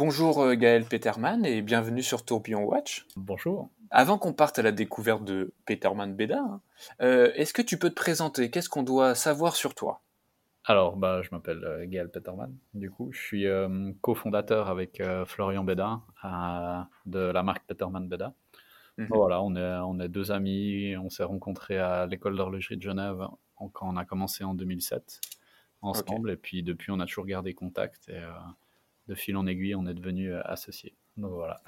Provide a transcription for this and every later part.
Bonjour euh, Gaël Peterman et bienvenue sur Tourbillon Watch. Bonjour. Avant qu'on parte à la découverte de Peterman Beda, hein, euh, est-ce que tu peux te présenter? Qu'est-ce qu'on doit savoir sur toi? Alors, bah, je m'appelle euh, Gaël Peterman. Du coup, je suis euh, cofondateur avec Florian Beda euh, de la marque Peterman Beda. Mhm. Voilà, on est, on est deux amis. On s'est rencontrés à l'école d'horlogerie de Genève en- quand on a commencé en 2007 ensemble. Et puis depuis, on a toujours gardé contact. Et de fil en aiguille, on est devenus euh, associés. Donc voilà.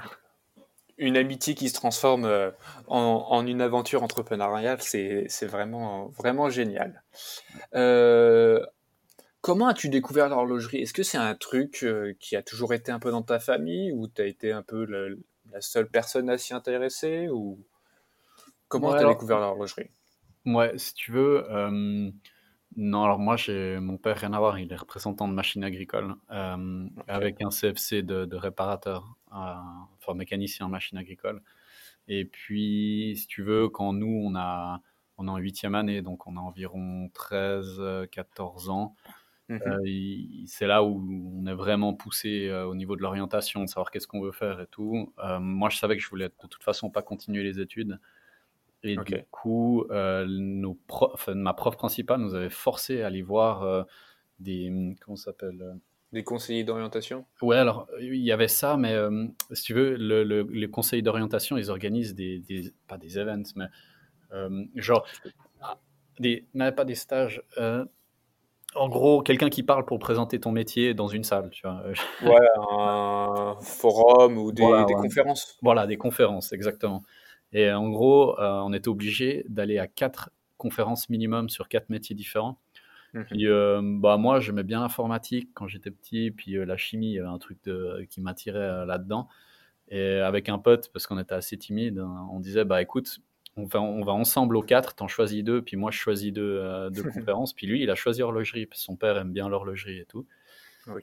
Une amitié qui se transforme euh, en, en une aventure entrepreneuriale, c'est vraiment, vraiment génial. Euh, comment as-tu découvert l'horlogerie? Est-ce que c'est un truc qui a toujours été un peu dans ta famille ou tu as été un peu la seule personne à s'y intéresser ou Comment Ouais, tu as alors- découvert l'horlogerie? Ouais, si tu veux. euh, non, alors moi, j'ai mon père, rien à voir, il est représentant de machines agricoles euh, avec un CFC de, de réparateur, euh, enfin mécanicien en machines agricoles. Et puis, si tu veux, quand nous, on a, on est en huitième année, donc on a environ 13, euh, 14 ans, Mhm. euh, c'est là où on est vraiment poussé euh, au niveau de l'orientation, de savoir qu'est-ce qu'on veut faire et tout. Moi, je savais que je voulais de toute façon pas continuer les études. Et du coup, euh, nos ma prof principale nous avait forcé à aller voir euh, des. Comment ça s'appelle euh, Des conseillers d'orientation? Ouais, alors, il y avait ça, mais euh, si tu veux, le, le, les conseils d'orientation, ils organisent des, des- Pas des events, mais. euh, genre. ah, Des, mais pas des stages. en gros, quelqu'un qui parle pour présenter ton métier dans une salle, tu vois. Ouais, un forum ou des, Voilà, des ouais. conférences. Voilà, des conférences, exactement. Et en gros, euh, on était obligé d'aller à quatre conférences minimum sur quatre métiers différents. Mhm. Puis, euh, bah, moi, j'aimais bien l'informatique quand j'étais petit, puis euh, la chimie, il y avait un truc de- qui m'attirait euh, là-dedans. Et avec un pote, parce qu'on était assez timide, hein, on disait, bah écoute, on va, on va ensemble aux quatre, t'en choisis deux, puis moi je choisis deux, euh, deux conférences. Puis lui, il a choisi horlogerie, parce que son père aime bien l'horlogerie et tout.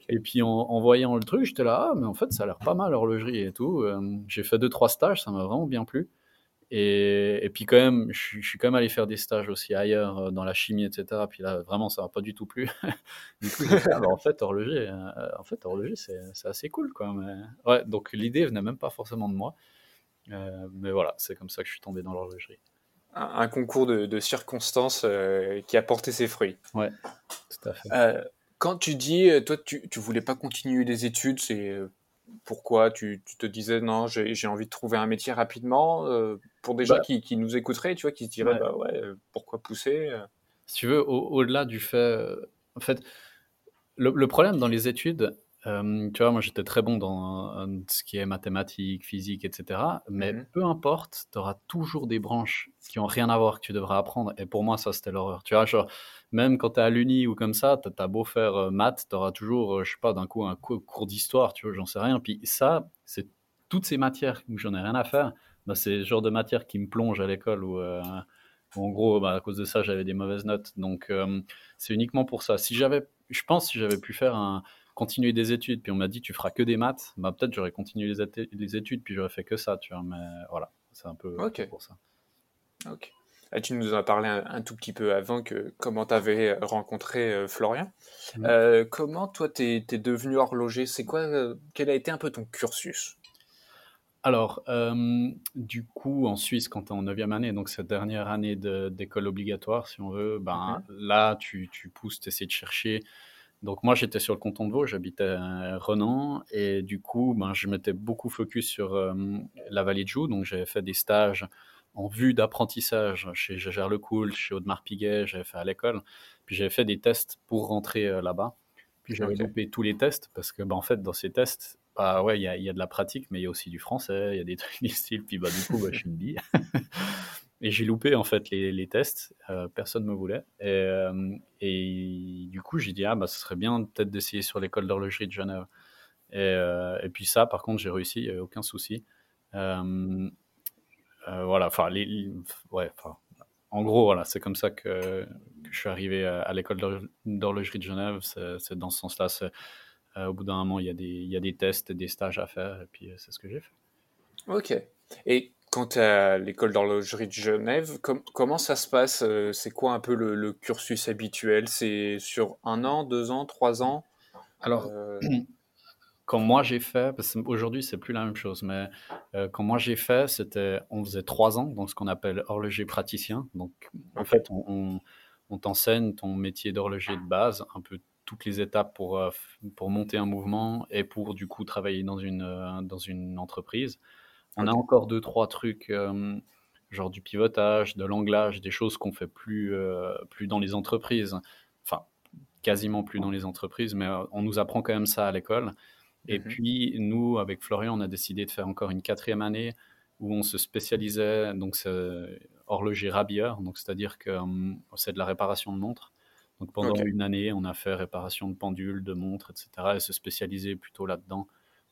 Et puis en, en voyant le truc, j'étais là, ah, mais en fait, ça a l'air pas mal l'horlogerie et tout. Euh, j'ai fait deux, trois stages, ça m'a vraiment bien plu. Et, et puis quand même, je, suis- je suis quand même allé faire des stages aussi ailleurs, euh, dans la chimie, etc. Puis là, vraiment, ça m'a pas du tout plu. du coup, ah, bah, en fait, horloger, euh, en fait, horloger, c'est assez cool, quoi. Mais... Ouais, donc l'idée venait même pas forcément de moi. Euh, mais voilà, c'est comme ça que je suis tombé dans l'horlogerie. Un, un concours de, de circonstances euh, qui a porté ses fruits. Ouais, tout à fait. Euh, quand tu dis, toi, tu, tu voulais pas continuer les études, c'est pourquoi tu, tu te disais non, j'ai envie de trouver un métier rapidement euh, pour des gens Bah. qui, qui nous écouteraient, tu vois, qui se diraient Ouais. bah ouais, euh, pourquoi pousser euh. si tu veux, au- au-delà du fait. en fait, le, le problème dans les études, euh, tu vois, moi j'étais très bon dans euh, ce qui est mathématiques, physique, etc. Mais Mhm. peu importe, tu auras toujours des branches qui ont rien à voir que tu devras apprendre. Et pour moi, ça c'était l'horreur. Tu vois, genre, même quand tu es à l'uni ou comme ça, tu as beau faire euh, maths, tu auras toujours, euh, je sais pas, d'un coup un cou- cours d'histoire, tu vois, j'en sais rien. Puis ça, c'est toutes ces matières où j'en ai rien à faire. Bah, c'est le genre de matière qui me plonge à l'école où. en gros, bah, à cause de ça, j'avais des mauvaises notes. Donc, euh, c'est uniquement pour ça. Si j'avais, je pense, si j'avais pu faire un, continuer des études, puis on m'a dit tu feras que des maths, bah peut-être j'aurais continué les, études, puis j'aurais fait que ça, tu vois. Mais voilà, c'est un peu pour ça. Ok. Ah, tu nous en as parlé un, un tout petit peu avant que comment tu avais rencontré euh, Florian. Mhm. Euh, comment toi t'es es devenu horloger? C'est quoi euh, Quel a été un peu ton cursus? Alors, euh, du coup, en Suisse, quand tu es en 9e année, donc cette dernière année de- d'école obligatoire, si on veut, ben, là, tu, tu pousses, tu essaies de chercher. Donc, moi, j'étais sur le canton de Vaud, j'habitais à Renan, et du coup, ben, je m'étais beaucoup focus sur euh, la vallée de Joux, donc j'avais fait des stages en vue d'apprentissage chez Gégère Lecoul, chez Audemars Piguet, j'avais fait à l'école, puis j'avais fait des tests pour rentrer euh, là-bas. Puis j'avais Ok. loupé tous les tests parce que, bah, en fait, dans ces tests, bah ouais, il y y a de la pratique, mais il y a aussi du français, il y a des trucs du style. Puis bah, du coup, bah, je suis une bille. et j'ai loupé en fait les, tests. euh, personne ne me voulait. Et, euh, et du coup, j'ai dit, ah, bah, ce serait bien peut-être d'essayer sur l'école d'horlogerie de Genève. Et, euh, et puis ça, par contre, j'ai réussi, il n'y a aucun souci. Voilà, enfin, les, ouais, en gros, voilà, c'est comme ça que, je suis arrivé à, l'école d'horlo- d'horlogerie de Genève. C'est dans ce sens-là. au bout d'un moment, il y, a des, il y a des tests, des stages à faire, et puis c'est ce que j'ai fait. Ok. Et quand tu à l'école d'horlogerie de Genève, com- comment ça se passe euh, C'est quoi un peu le, le cursus habituel? C'est sur un an, deux ans, trois ans? Alors, Euh, quand moi j'ai fait, parce qu'aujourd'hui c'est plus la même chose, mais euh, quand moi j'ai fait, c'était, on faisait trois ans, donc ce qu'on appelle horloger praticien. Donc en fait, on, on, t'enseigne ton métier d'horloger de base, un peu toutes les étapes pour, euh, pour monter un mouvement et pour du coup travailler dans une, euh, dans une entreprise. On a encore deux, trois trucs, genre du pivotage, de l'anglage, des choses qu'on fait plus, plus dans les entreprises. Enfin, quasiment plus dans les entreprises, mais on nous apprend quand même ça à l'école. Et mmh puis, nous, avec Florian, on a décidé de faire encore une quatrième année où on se spécialisait, donc c'est horloger rabilleur, donc c'est-à-dire que c'est de la réparation de montres. Donc pendant une année, on a fait réparation de pendules, de montres, etc. et se spécialiser plutôt là-dedans.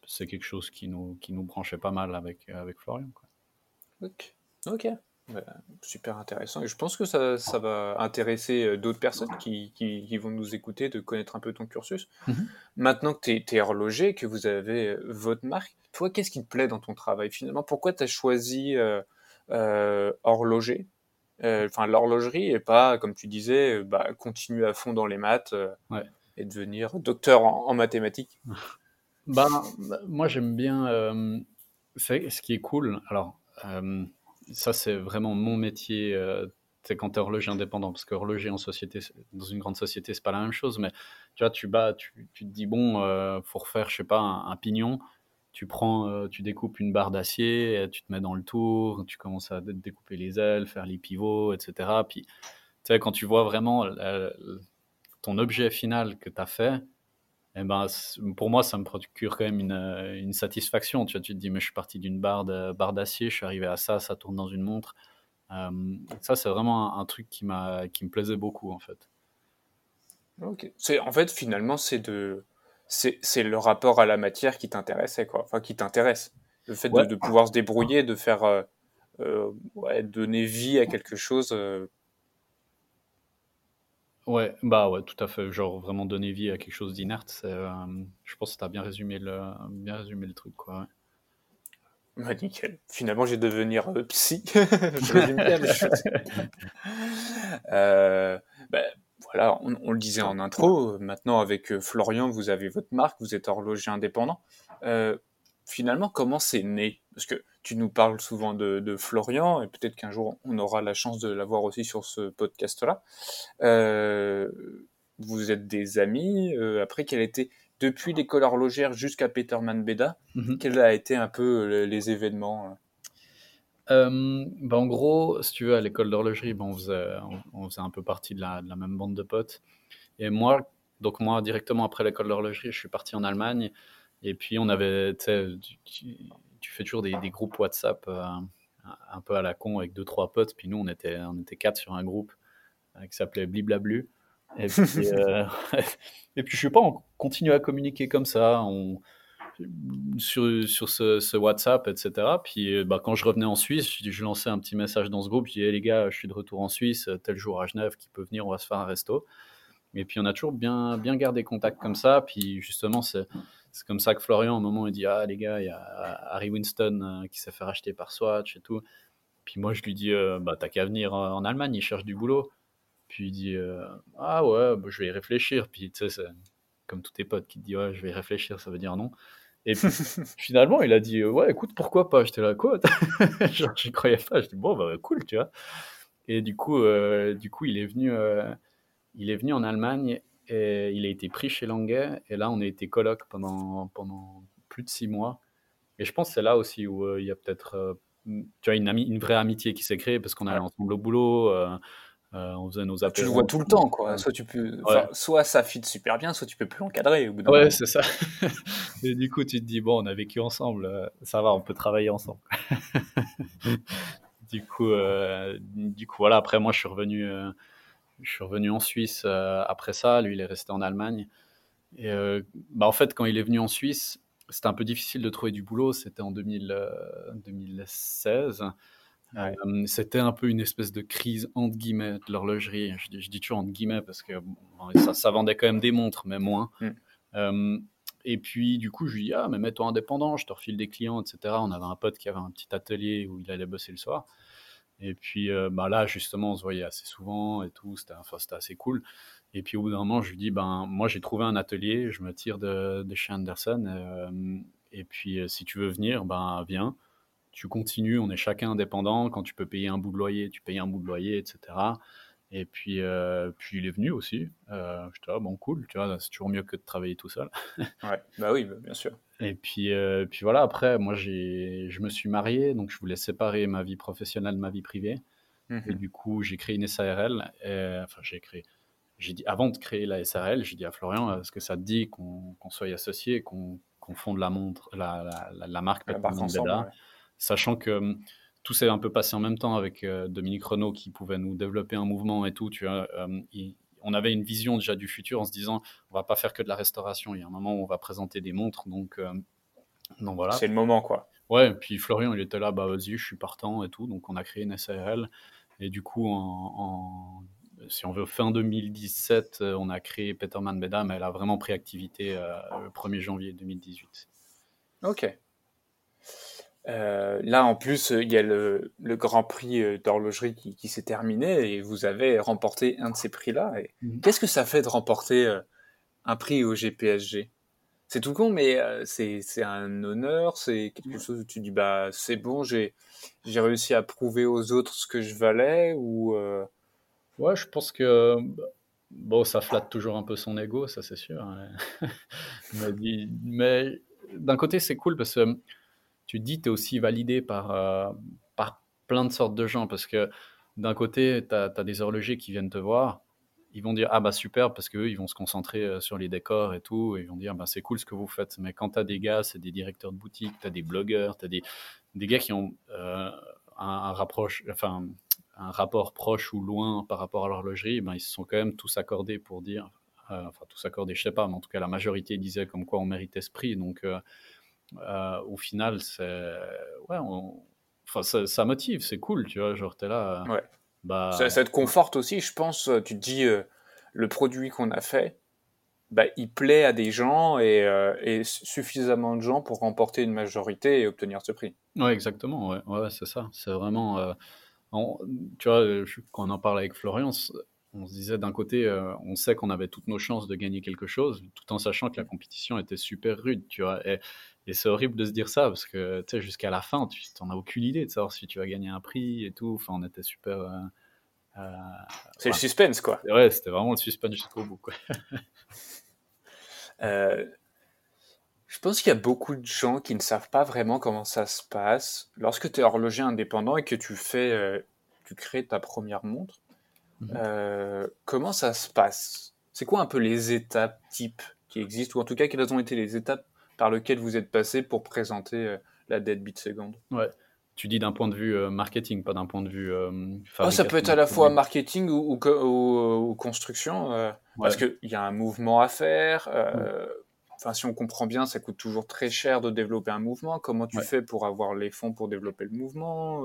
C'est quelque chose qui nous, qui nous branchait pas mal avec, avec Florian. Quoi. Ok. Ok super intéressant. Et je pense que ça, ça va intéresser euh, d'autres personnes qui, qui, vont nous écouter de connaître un peu ton cursus. Mhm. Maintenant que tu es, horloger, que vous avez euh, votre marque, toi, qu'est-ce qui te plaît dans ton travail finalement? Pourquoi tu as choisi euh, horloger? Enfin, l'horlogerie et pas, comme tu disais, bah, continuer à fond dans les maths et devenir docteur en, mathématiques bah, Moi, j'aime bien. ce qui est cool. Alors ça, c'est vraiment mon métier. Euh, c'est quand horloger indépendant, parce que horloger en société, dans une grande société, c'est pas la même chose. Mais tu vois, tu bats, tu, te dis bon, euh, faut je sais pas, un, pignon. Tu prends, euh, tu découpes une barre d'acier, tu te mets dans le tour, tu commences à découper les ailes, faire les pivots, etc. Puis, tu quand tu vois vraiment ton objet final que tu as fait, eh ben, pour moi, ça me procure quand même une, euh, une satisfaction. Tu, vois, tu te dis, mais je suis parti d'une barre d'acier, je suis arrivé à ça, ça tourne dans une montre. Euh, ça, c'est vraiment un, truc qui, qui me plaisait beaucoup, en fait. Ok. En fait, finalement, c'est de c'est le rapport à la matière qui t'intéressait, quoi. Enfin, qui t'intéresse. Le fait de, de, pouvoir se débrouiller, de faire euh, ouais, donner vie à quelque chose Ouais, bah ouais, tout à fait. Genre vraiment donner vie à quelque chose d'inerte. Euh, je pense que tu as bien résumé le, bien résumé le truc, quoi. Bah, nickel. Finalement, j'ai devenir euh, psy. je résume bien les choses. Euh, bah, voilà, on, le disait en intro. Maintenant, avec Florian, vous avez votre marque, vous êtes horloger indépendant. Finalement, comment c'est né? Parce que tu nous parles souvent de, Florian, et peut-être qu'un jour on aura la chance de l'avoir aussi sur ce podcast-là. Euh, vous êtes des amis. Euh, après, quel était depuis l'école horlogère jusqu'à Peterman Beda, mhm. quels a été un peu euh, les, événements bah, en gros, si tu veux, à l'école d'horlogerie, on, faisait, on, faisait un peu partie de la, de la, même bande de potes. Et moi, donc moi, directement après l'école d'horlogerie, je suis parti en Allemagne. Et puis, on avait, tu fais toujours des, groupes WhatsApp euh, un peu à la con avec deux, trois potes. Puis nous, on était, on était quatre sur un groupe euh, qui s'appelait Bliblablu. Et puis, euh, et puis, je sais pas, on continue à communiquer comme ça. On, sur, sur ce, WhatsApp, etc. Puis bah, quand je revenais en Suisse, je, lançais un petit message dans ce groupe. Je disais, les gars, je suis de retour en Suisse, tel jour à Genève, qui peut venir, on va se faire un resto. Et puis on a toujours bien, bien gardé contact comme ça. Puis justement, c'est c'est comme ça que Florian, un moment, il dit Ah, les gars, il y a Harry Winston euh, qui s'est fait racheter par Swatch et tout. Puis moi, je lui dis euh, Bah, t'as qu'à venir euh, en Allemagne, il cherche du boulot. Puis il dit Ah, ouais, bah, je vais y réfléchir. Puis tu sais, c'est comme tous tes potes qui te disent Ouais, je vais y réfléchir, ça veut dire non. Et puis, finalement, il a dit Ouais, écoute, pourquoi pas J'étais là, quoi Genre, j'y croyais pas. Je dis Bon, bah, cool, tu vois. Et du coup, du coup il, est venu, il est venu en Allemagne et il a été pris chez Languet. Et là, on a été coloc pendant, pendant plus de six mois. Et je pense que c'est là aussi où euh, il y a peut-être euh, tu vois, une, une vraie amitié qui s'est créée parce qu'on allait ensemble au boulot. Euh, on faisait nos appels. Tu le vois tout le temps, quoi. Soit, tu peux, soit ça fit super bien, soit tu peux plus l'encadrer. Ouais, c'est ça. et du coup, tu te dis, bon, on a vécu ensemble, ça va, on peut travailler ensemble. du, coup, du coup, voilà, après, moi, je suis revenu je suis revenu en Suisse euh, après ça. Lui, il est resté en Allemagne. Et euh, bah, en fait, quand il est venu en Suisse, c'était un peu difficile de trouver du boulot. C'était en 2000, 2016. Euh, c'était un peu une espèce de crise entre guillemets de l'horlogerie. Je, dis toujours entre guillemets parce que ça, ça, vendait quand même des montres, mais moins. Mm. et puis, du coup, je lui dis Ah, mais mets-toi indépendant, je te refile des clients, etc. On avait un pote qui avait un petit atelier où il allait bosser le soir. Et puis euh, bah là, justement, on se voyait assez souvent et tout, c'était enfin, assez cool. Et puis au bout d'un moment, je lui dis, ben, moi j'ai trouvé un atelier, je me tire de, chez Anderson. Euh, et puis si tu veux venir, ben viens. Tu continues, on est chacun indépendant. Quand tu peux payer un bout de loyer, tu payes un bout de loyer, etc. Et puis, euh, puis il est venu aussi. Euh, je te dis, ah, bon, cool, tu vois, c'est toujours mieux que de travailler tout seul. ouais, bah oui, bah, bien sûr. Et puis, euh, puis voilà, après, moi, je me suis marié, donc je voulais séparer ma vie professionnelle de ma vie privée. Et mhm. du coup, j'ai créé une SARL. enfin, j'ai créé. J'ai dit, avant de créer la SARL, j'ai dit à Florian, est-ce que ça te dit qu'on soit associé, qu'on fonde la montre, la, la, la, marque la marque ensemble, Sachant que hum, tout s'est un peu passé en même temps avec euh, Dominique Renault qui pouvait nous développer un mouvement et tout. Tu vois, euh, on avait une vision déjà du futur en se disant on va pas faire que de la restauration. Il y a un moment où on va présenter des montres, donc, euh, donc voilà. C'est le moment quoi. Ouais, et puis Florian il était là, bah vas-y, je suis partant et tout. Donc on a créé une SARL et du coup en, si on veut fin 2017, on a créé Peterman Beda, mais elle a vraiment pris activité le 1er janvier 2018. Ok. Euh, là, en plus, il y a le, Grand Prix euh, d'horlogerie qui, s'est terminé et vous avez remporté un de ces prix-là. Mhm. Qu'est-ce que ça fait de remporter euh, un prix au GPSG C'est tout con, mais c'est un honneur, c'est quelque chose où tu dis bah c'est bon, j'ai réussi à prouver aux autres ce que je valais ou. Ouais, je pense que bon, ça flatte toujours un peu son ego, ça c'est sûr. Hein. mais, mais d'un côté, c'est cool parce que tu te dis, tu es aussi validé par, euh, par plein de sortes de gens. Parce que d'un côté, tu as, des horlogers qui viennent te voir. Ils vont dire, ah bah super, parce qu'eux, ils vont se concentrer euh, sur les décors et tout. Et ils vont dire, bah, c'est cool ce que vous faites. Mais quand tu as des gars, c'est des directeurs de boutique, tu as des blogueurs, tu as des, des gars qui ont euh, un, enfin, un rapport proche ou loin par rapport à l'horlogerie, ben, ils se sont quand même tous accordés pour dire, enfin tous accordés, je sais pas, mais en tout cas la majorité disait comme quoi on méritait ce prix. Donc au final, c'est. Ouais, enfin, ça, motive, c'est cool, tu vois. Genre, t'es là. Ouais. Bah... Ça, te conforte aussi, je pense. Tu te dis, euh, le produit qu'on a fait, bah, il plaît à des gens et, euh, et, suffisamment de gens pour remporter une majorité et obtenir ce prix. Ouais, exactement. Ouais, ouais c'est ça. C'est vraiment. tu vois, quand on en parle avec Florian, on se disait d'un côté, on sait qu'on avait toutes nos chances de gagner quelque chose, tout en sachant que la compétition était super rude, tu vois. Et, et c'est horrible de se dire ça parce que tu sais, jusqu'à la fin, tu n'en as aucune idée de savoir si tu vas gagner un prix et tout. Enfin, on était super. Euh, euh, c'est le suspense, quoi. Ouais, c'était vraiment le suspense jusqu'au bout, quoi. Euh, je pense qu'il y a beaucoup de gens qui ne savent pas vraiment comment ça se passe lorsque tu es horloger indépendant et que tu fais, tu crées ta première montre. Mhm. comment ça se passe? C'est quoi un peu les étapes types qui existent ou en tout cas quelles ont été les étapes par lequel vous êtes passé pour présenter euh, la Deadbeat Second Ouais. Tu dis d'un point de vue euh, marketing, pas d'un point de vue. Euh, oh, ça peut être à la fois marketing ou, ou, construction, parce qu'il y a un mouvement à faire. Enfin, si on comprend bien, ça coûte toujours très cher de développer un mouvement. Comment tu fais pour avoir les fonds pour développer le mouvement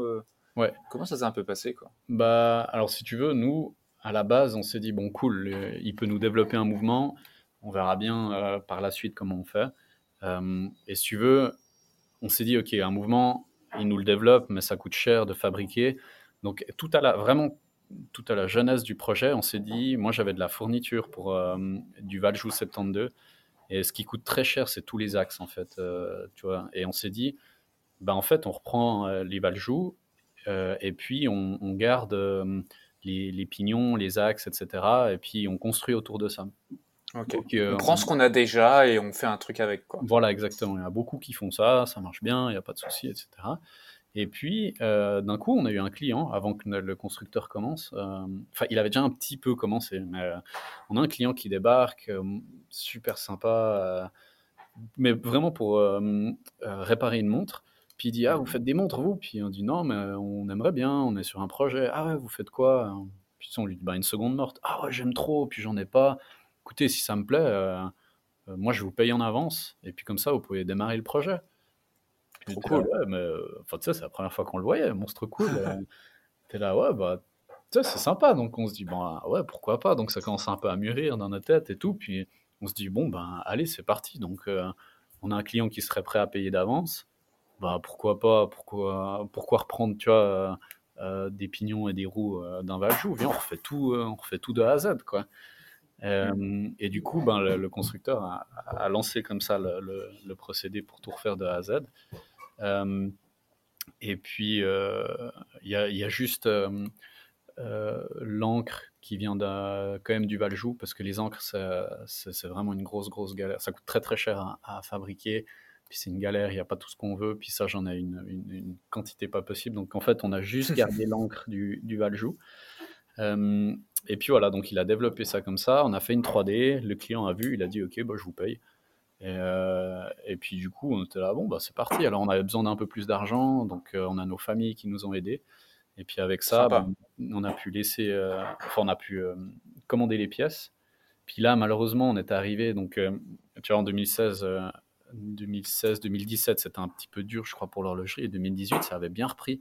Ouais. Comment ça s'est un peu passé quoi? Bah, alors si tu veux, nous, à la base, on s'est dit bon, cool, il peut nous développer un mouvement. On verra bien par la suite comment on fait. Euh, et si tu veux, on s'est dit, OK, un mouvement, il nous le développe, mais ça coûte cher de fabriquer. Donc, tout à la, vraiment, tout à la jeunesse du projet, on s'est dit, moi j'avais de la fourniture pour euh, du Valjoux 72, et ce qui coûte très cher, c'est tous les axes en fait, euh, tu vois. Et on s'est dit, bah en fait, on reprend les Valjoux, et puis on, garde les, pignons, les axes, etc. Et puis on construit autour de ça. Euh, on prend ce qu'on a déjà et on fait un truc avec. Quoi. Voilà, exactement. Il y a beaucoup qui font ça, ça marche bien, il n'y a pas de souci, etc. Et puis, euh, d'un coup, on a eu un client, avant que le constructeur commence, euh, enfin, il avait déjà un petit peu commencé, mais on a un client qui débarque, super sympa, mais vraiment pour réparer une montre. Puis il dit, ah, vous faites des montres, vous? Puis on dit, non, mais on aimerait bien, on est sur un projet. Ah ouais, vous faites quoi? Puis on lui dit, bah, une seconde morte. Ah ouais, j'aime trop, puis j'en ai pas écoutez, si ça me plaît, euh, euh, moi je vous paye en avance, et puis comme ça vous pouvez démarrer le projet. Trop cool. ouais, mais euh, enfin, tu sais, c'est la première fois qu'on le voyait, monstre cool. T'es là, ouais, bah, tu sais, c'est sympa. Donc on se dit, bon, ah, ouais, pourquoi pas. Donc ça commence un peu à mûrir dans notre tête et tout. Puis on se dit, bon, ben, allez, c'est parti. Donc on a un client qui serait prêt à payer d'avance. Bah, pourquoi pas, pourquoi, pourquoi reprendre, tu vois, des pignons et des roues d'un Valjou Viens, on refait tout, on refait tout de A à Z, quoi. Euh, et du coup, ben, le, constructeur a, lancé comme ça le, procédé pour tout refaire de A à Z. Euh, et puis, euh, il y, a juste l'encre qui vient quand même du Valjou, parce que les encres, c'est vraiment une grosse, grosse galère. Ça coûte très, très cher à, fabriquer. Puis c'est une galère, il n'y a pas tout ce qu'on veut. Puis ça, j'en ai une, une, quantité pas possible. Donc en fait, on a juste gardé l'encre du, du Valjou. Euh, et puis voilà, donc il a développé ça comme ça. On a fait une 3D. Le client a vu, il a dit OK, bah, je vous paye. Et, euh, et, puis du coup, on était là, bon, bah, c'est parti. Alors on avait besoin d'un peu plus d'argent, donc euh, on a nos familles qui nous ont aidés. Et puis avec ça, bah, on a pu laisser, enfin on a pu commander les pièces. Puis là, malheureusement, on est arrivé, donc tu vois, en 2016, 2016, 2017, c'était un petit peu dur, je crois, pour l'horlogerie. Et 2018, ça avait bien repris.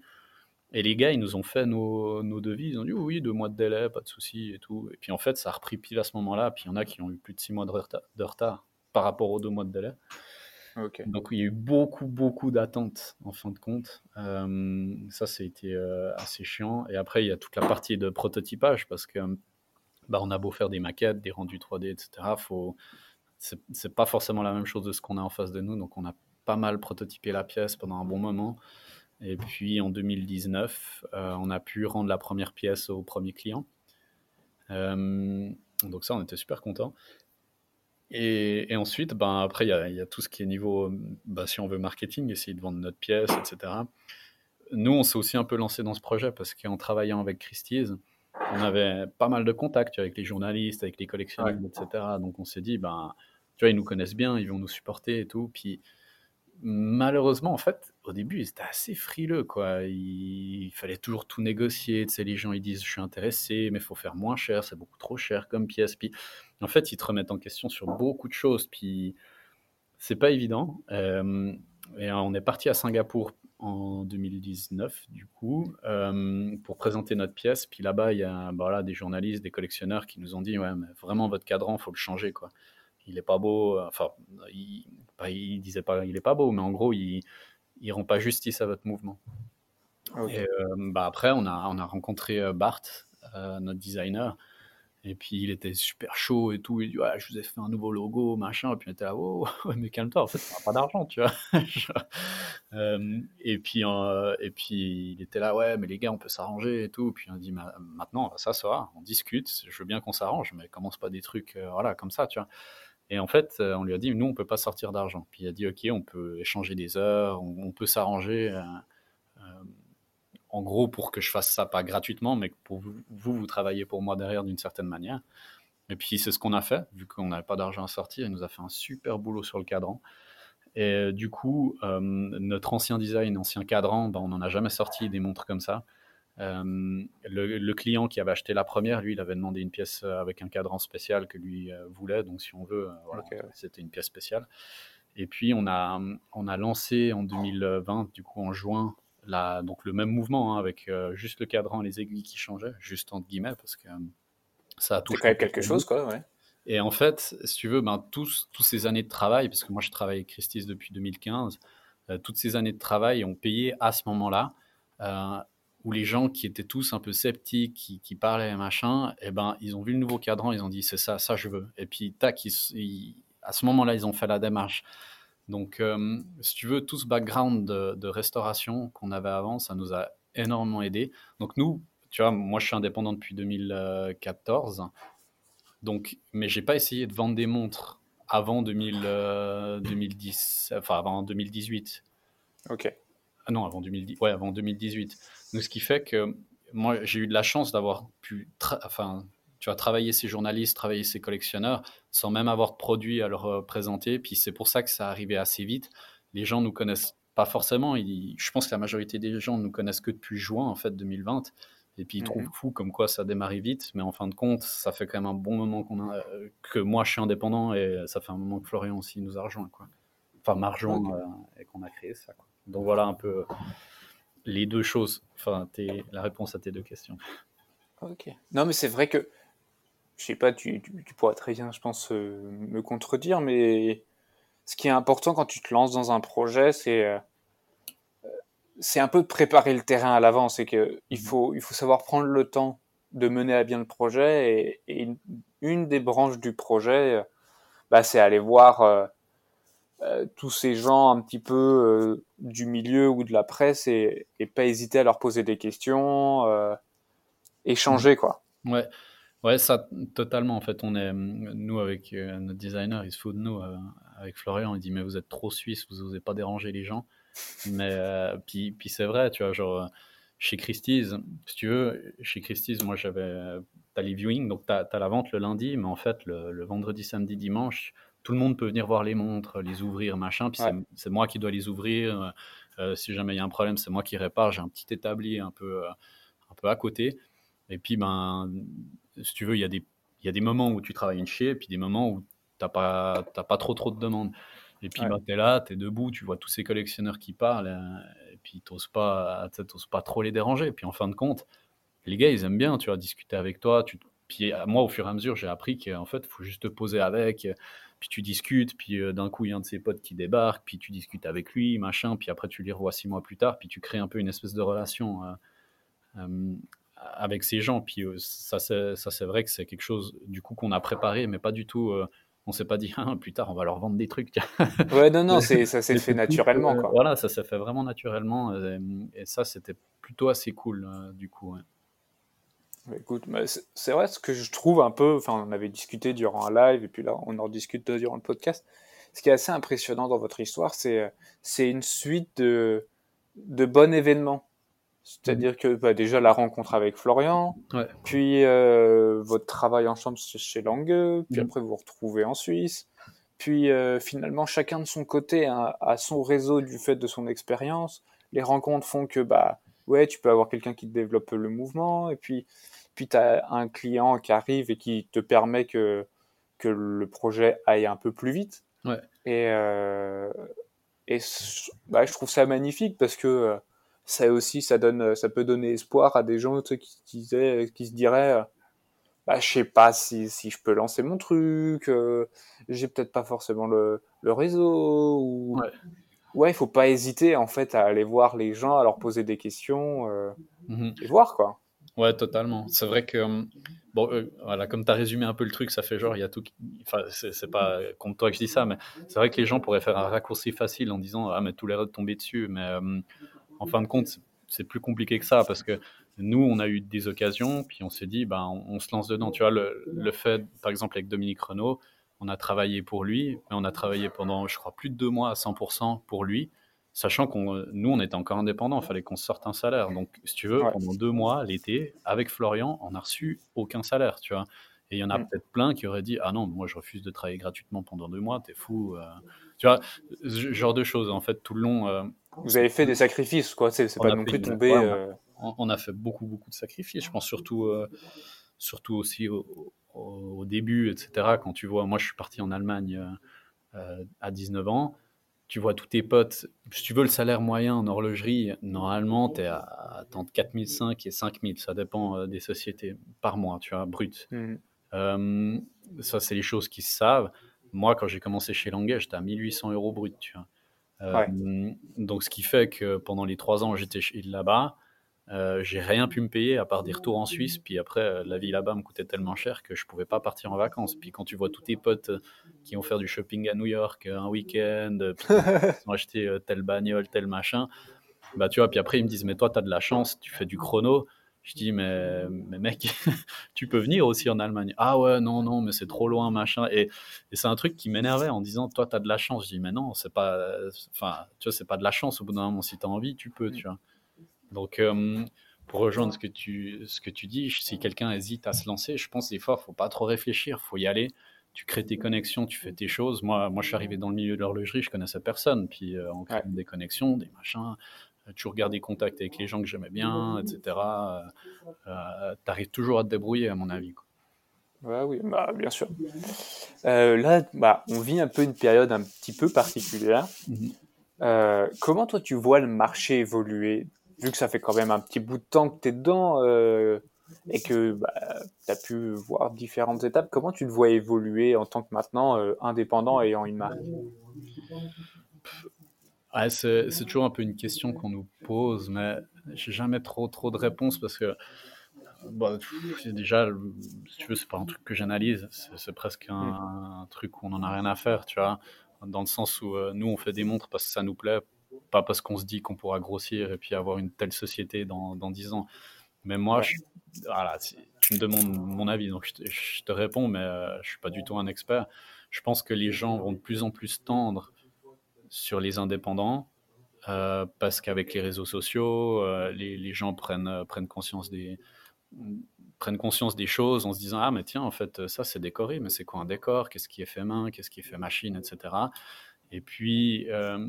Et les gars, ils nous ont fait nos, nos devis. Ils ont dit oui, deux mois de délai, pas de souci et tout. Et puis en fait, ça a repris pile à ce moment-là. Puis il y en a qui ont eu plus de six mois de retard, par rapport aux deux mois de délai. Donc il y a eu beaucoup, beaucoup d'attentes en fin de compte. Euh, ça, ça a été euh, assez chiant. Et après, il y a toute la partie de prototypage parce que bah, on a beau faire des maquettes, des rendus 3D, etc. Faut... C'est pas forcément la même chose de ce qu'on a en face de nous. Donc on a pas mal prototypé la pièce pendant un bon moment. Et puis en 2019, euh, on a pu rendre la première pièce au premier client. Euh, donc ça, on était super contents. Et, ensuite, ben, après, il y, a tout ce qui est niveau, ben, si on veut marketing, essayer de vendre notre pièce, etc. Nous, on s'est aussi un peu lancé dans ce projet parce qu'en travaillant avec Christie's, on avait pas mal de contacts avec les journalistes, avec les collectionneurs, etc. Donc on s'est dit, ben, tu vois, ils nous connaissent bien, ils vont nous supporter et tout. Puis malheureusement, en fait, au début, ils étaient assez frileux, quoi. Il, fallait toujours tout négocier. Tu sais, les gens, ils disent, je suis intéressé, mais il faut faire moins cher, c'est beaucoup trop cher comme pièce. En fait, ils te remettent en question sur beaucoup de choses. Puis, c'est pas évident. Euh, et on est parti à Singapour en 2019, du coup, euh, pour présenter notre pièce. Puis là-bas, il y a bah, des journalistes, des collectionneurs qui nous ont dit, vraiment, votre cadran, faut le changer, quoi il est pas beau. Enfin, il, il disait pas, il est pas beau, mais en gros, il, il rend pas justice à votre mouvement. Et, euh, bah après, on a, on a rencontré euh, Bart, euh, notre designer, et puis il était super chaud et tout. Il dit ouais, je vous ai fait un nouveau logo, machin. Et puis on était là, oh, mais calme-toi, en fait, on n'a pas d'argent, tu vois. et puis et puis il était là, ouais, mais les gars, on peut s'arranger et tout. Puis on dit maintenant, ça sera, on discute. Je veux bien qu'on s'arrange, mais commence pas des trucs, voilà, comme ça, tu vois. Et en fait, euh, on lui a dit, nous, on peut pas sortir d'argent. Puis il a dit, OK, on peut échanger des heures, on, peut s'arranger, euh, euh, en gros, pour que je fasse ça pas gratuitement, mais pour vous, vous, travaillez pour moi derrière d'une certaine manière. Et puis c'est ce qu'on a fait, vu qu'on n'avait pas d'argent à sortir, il nous a fait un super boulot sur le cadran. Et du coup, notre ancien design, ancien cadran, ben, on n'en a jamais sorti des montres comme ça. Euh, le, client qui avait acheté la première, lui, il avait demandé une pièce euh, avec un cadran spécial que lui euh, voulait. Donc, si on veut, c'était une pièce spéciale. Et puis, on a, on a lancé en 2020, du coup, en juin, la, donc le même mouvement hein, avec juste le cadran et les aiguilles qui changeaient, juste entre guillemets, parce que ça a tout. C'est quand même quelque chose, quoi, ouais. Et en fait, si tu veux, ben, tous, tous ces années de travail, parce que moi je travaille avec Christie's depuis 2015, toutes ces années de travail ont payé à ce moment-là où les gens qui étaient tous un peu sceptiques, qui, qui parlaient machin, et eh ben ils ont vu le nouveau cadran, ils ont dit c'est ça, ça je veux. Et puis tac, à ce moment-là ils ont fait la démarche. Donc euh, si tu veux, tout ce background de, restauration qu'on avait avant, ça nous a énormément aidé. Donc nous, tu vois, moi je suis indépendant depuis 2014, donc mais j'ai pas essayé de vendre des montres avant 2000, 2010, euh, enfin avant 2018. Ok. Ah non, avant, 2010, ouais, avant 2018. Donc, ce qui fait que moi, j'ai eu de la chance d'avoir pu enfin, tu as travaillé ces journalistes, travailler ces collectionneurs, sans même avoir de produits à leur euh, présenter. Puis c'est pour ça que ça arrivait assez vite. Les gens nous connaissent pas forcément. je pense que la majorité des gens nous connaissent que depuis juin en fait 2020. Et puis ils trouvent mhm. fou comme quoi ça démarre vite, mais en fin de compte, ça fait quand même un bon moment qu'on a, euh, que moi je suis indépendant et ça fait un moment que Florian aussi nous a rejoint, quoi. Enfin, m'a rejoint euh, et qu'on a créé ça. Quoi. Donc voilà un peu les deux choses. Enfin, la réponse à tes deux questions. Ok. Non, mais c'est vrai que, je sais pas, tu, tu, pourras très bien, je pense, euh, me contredire, mais ce qui est important quand tu te lances dans un projet, c'est euh, c'est un peu de préparer le terrain à l'avance. C'est que il faut, il faut savoir prendre le temps de mener à bien le projet et, une des branches du projet, bah, c'est aller voir tous ces gens un petit peu du milieu ou de la presse et, et, pas hésiter à leur poser des questions, échanger quoi. Ouais. Ouais, ça, totalement. En fait, on est, nous, avec notre designer, il se fout de nous, avec Florian, il dit, mais vous êtes trop suisse, vous n'osez pas déranger les gens. Mais, puis, puis c'est vrai, tu vois, genre, chez Christie's, si tu veux, chez Christie's, moi j'avais. T'as les viewings, donc t'as as la vente le lundi, mais en fait, le, vendredi, samedi, dimanche, tout le monde peut venir voir les montres, les ouvrir, machin. Puis c'est moi qui dois les ouvrir. Euh, euh, si jamais il y a un problème, c'est moi qui répare. J'ai un petit établi un peu, euh, un peu à côté. Et puis, ben, si tu veux, il y, a des, y a des moments où tu travailles une chier, et puis des moments où t'as pas, pas trop trop de demandes. Et puis, bah, tu es là, tu es debout, tu vois tous ces collectionneurs qui parlent, et puis tu pas, pas trop les déranger. Et puis, en fin de compte, les gars, ils aiment bien, tu vois, discuter avec toi. Tu, puis, moi, au fur et à mesure, j'ai appris qu'en fait, il faut juste te poser avec, puis tu discutes, puis d'un coup, il y a un de ses potes qui débarque, puis tu discutes avec lui, machin, puis après, tu les revois six mois plus tard, puis tu crées un peu une espèce de relation avec ces gens. Puis ça, c'est vrai que c'est quelque chose, du coup, qu'on a préparé, mais pas du tout on s'est pas dit ah, plus tard on va leur vendre des trucs. ouais non non ça s'est fait naturellement quoi. Voilà ça s'est fait vraiment naturellement euh, et, ça c'était plutôt assez cool euh, du coup. Écoute, c'est vrai ce que je trouve un peu, enfin on avait discuté durant un live et puis là on en discute durant le podcast. Ce qui est assez impressionnant dans votre histoire, c'est c'est une suite de de bons événements. C'est-à-dire que bah, déjà la rencontre avec Florian, puis euh, votre travail ensemble chez Langue, puis mm. après vous vous retrouvez en Suisse, puis euh, finalement chacun de son côté a, son réseau du fait de son expérience. Les rencontres font que bah ouais tu peux avoir quelqu'un qui te développe le mouvement et puis puis tu as un client qui arrive et qui te permet que que le projet aille un peu plus vite. Et euh, et bah, je trouve ça magnifique parce que ça aussi, ça donne, ça peut donner espoir à des gens qui, qui, qui se diraient, bah, je sais pas si, si je peux lancer mon truc, euh, j'ai peut-être pas forcément le, le réseau. Ou... Ouais. ouais, il faut pas hésiter en fait à aller voir les gens, à leur poser des questions euh, mhm. et voir quoi. Ouais, totalement. C'est vrai que, hum, bon, euh, voilà, comme tu as résumé un peu le truc, ça fait genre, il y a tout. Enfin, c'est pas contre toi que je dis ça, mais c'est vrai que les gens pourraient faire un raccourci facile en disant, ah, mais tous les rôles tomber dessus. Mais hum, en fin de compte, c'est plus compliqué que ça parce que nous, on a eu des occasions, puis on s'est dit, ben, on, se lance dedans. Tu vois, le, fait, par exemple, avec Dominique Renault, on a travaillé pour lui, mais on a travaillé pendant, je crois, plus de deux mois à 100% pour lui, sachant qu'on, nous, on était encore indépendants, il fallait qu'on sorte un salaire. Donc, si tu veux, pendant deux mois, l'été, avec Florian, on n'a reçu aucun salaire, tu vois. Et il y en a mm. peut-être plein qui auraient dit, ah non, moi, je refuse de travailler gratuitement pendant deux mois, t'es fou. Euh. Tu vois, ce genre de choses. En fait, tout le long, euh, vous avez fait des sacrifices, quoi. C'est pas non plus tombé. Euh, on, a fait beaucoup, beaucoup de sacrifices. Je pense surtout, euh, surtout aussi au, début, etc. Quand tu vois, moi, je suis parti en Allemagne euh, à 19 ans. Tu vois tous tes potes. Si tu veux le salaire moyen en horlogerie, normalement, tu es à, 4005 et 5000. Ça dépend des sociétés par mois, tu vois, brut. Mmh. ça, c'est les choses qui se savent. Moi, quand j'ai commencé chez Languet, j'étais à 1800 euros brut, tu vois. Euh, donc, ce qui fait que pendant les trois ans j'étais là-bas, euh, j'ai rien pu me payer à part des retours en Suisse. Puis après, euh, la vie là-bas me coûtait tellement cher que je pouvais pas partir en vacances. Puis quand tu vois tous tes potes qui ont fait du shopping à New York un week-end, qui ont acheté telle bagnole, tel machin, bah tu vois. Puis après ils me disent mais toi tu as de la chance, tu fais du chrono. Je dis, mais, mais mec, tu peux venir aussi en Allemagne. Ah ouais, non, non, mais c'est trop loin, machin. Et, c'est un truc qui m'énervait en disant, toi, tu as de la chance. Je dis, mais non, c'est pas, enfin, tu vois, c'est pas de la chance. Au bout d'un moment, si tu as envie, tu peux, tu vois. Donc, euh, pour rejoindre ce que tu, ce que tu dis, si quelqu'un hésite à se lancer, je pense des fois, faut pas trop réfléchir, faut y aller. Tu crées tes connexions, tu fais tes choses. Moi, moi, je suis arrivé dans le milieu de l'horlogerie, je connaissais personne. Puis, euh, on crée des connexions, des machins toujours garder contact avec les gens que j'aimais bien, etc. Euh, euh, tu arrives toujours à te débrouiller, à mon avis. Ouais, oui, bah, bien sûr. Euh, là, bah, on vit un peu une période un petit peu particulière. Mhm. comment toi tu vois le marché évoluer Vu que ça fait quand même un petit bout de temps que tu es dedans et que bah, tu as pu voir différentes étapes, comment tu te vois évoluer en tant que maintenant indépendant ayant une marque? C'est toujours un peu une question qu'on nous pose, mais j'ai jamais trop trop de réponses parce que bah, déjà, si tu veux, c'est pas un truc que j'analyse, c'est presque un, Mm. truc où on en a rien à faire, tu vois, dans le sens où euh, nous, on fait des montres parce que ça nous plaît, pas parce qu'on se dit qu'on pourra grossir et puis avoir une telle société dans, dans 10 ans. Mais moi, Ouais. je- voilà, tu me demandes mon avis, donc je te, je te réponds, mais euh, je suis pas du tout un expert. Je pense que les gens vont de plus en plus tendre sur les indépendants euh, parce qu'avec les réseaux sociaux, euh, les, les gens prennent, euh, prennent conscience des prennent conscience des choses en se disant ah mais tiens en fait ça c'est décoré mais c'est quoi un décor? Qu'est-ce qui est fait main? Qu'est-ce qui est fait machine? Etc et puis euh,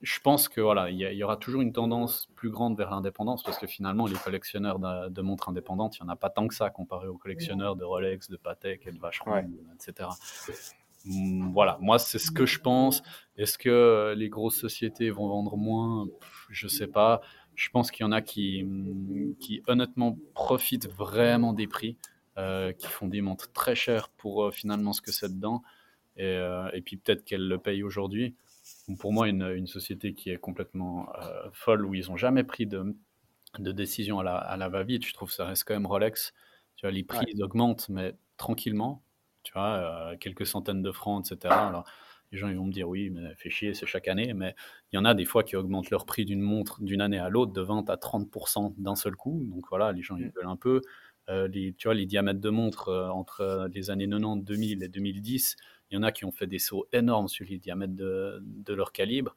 je pense que voilà il y, aura toujours une tendance plus grande vers l'indépendance parce que finalement les collectionneurs de, de montres indépendantes il n'y en a pas tant que ça comparé aux collectionneurs de Rolex de Patek et de Vacheron Ouais. etc Hum, voilà moi c'est ce que je pense est-ce que les grosses sociétés vont vendre moins? Je sais pas. Je pense qu'il y en a qui, hum, qui honnêtement profitent vraiment des prix, euh, qui font des montres très chères pour euh, finalement ce que c'est dedans, et, euh, et puis peut-être qu'elles le payent aujourd'hui. Pour moi, une, une société qui est complètement euh, folle, où ils n'ont jamais pris de, de décision à la, à la va-vite, je trouve que ça reste quand même Rolex. Tu vois, les prix Ouais. ils augmentent, mais tranquillement, tu vois, euh, quelques centaines de francs, etc. Alors, les gens ils vont me dire oui, mais fait chier, c'est chaque année. Mais il y en a des fois qui augmentent leur prix d'une montre d'une année à l'autre de 20 à 30% d'un seul coup. Donc voilà, les gens ils Mm. veulent un peu. Euh, les, tu vois, les diamètres de montres euh, entre les années 90, 2000 et 2010, il y en a qui ont fait des sauts énormes sur les diamètres de, leur calibre.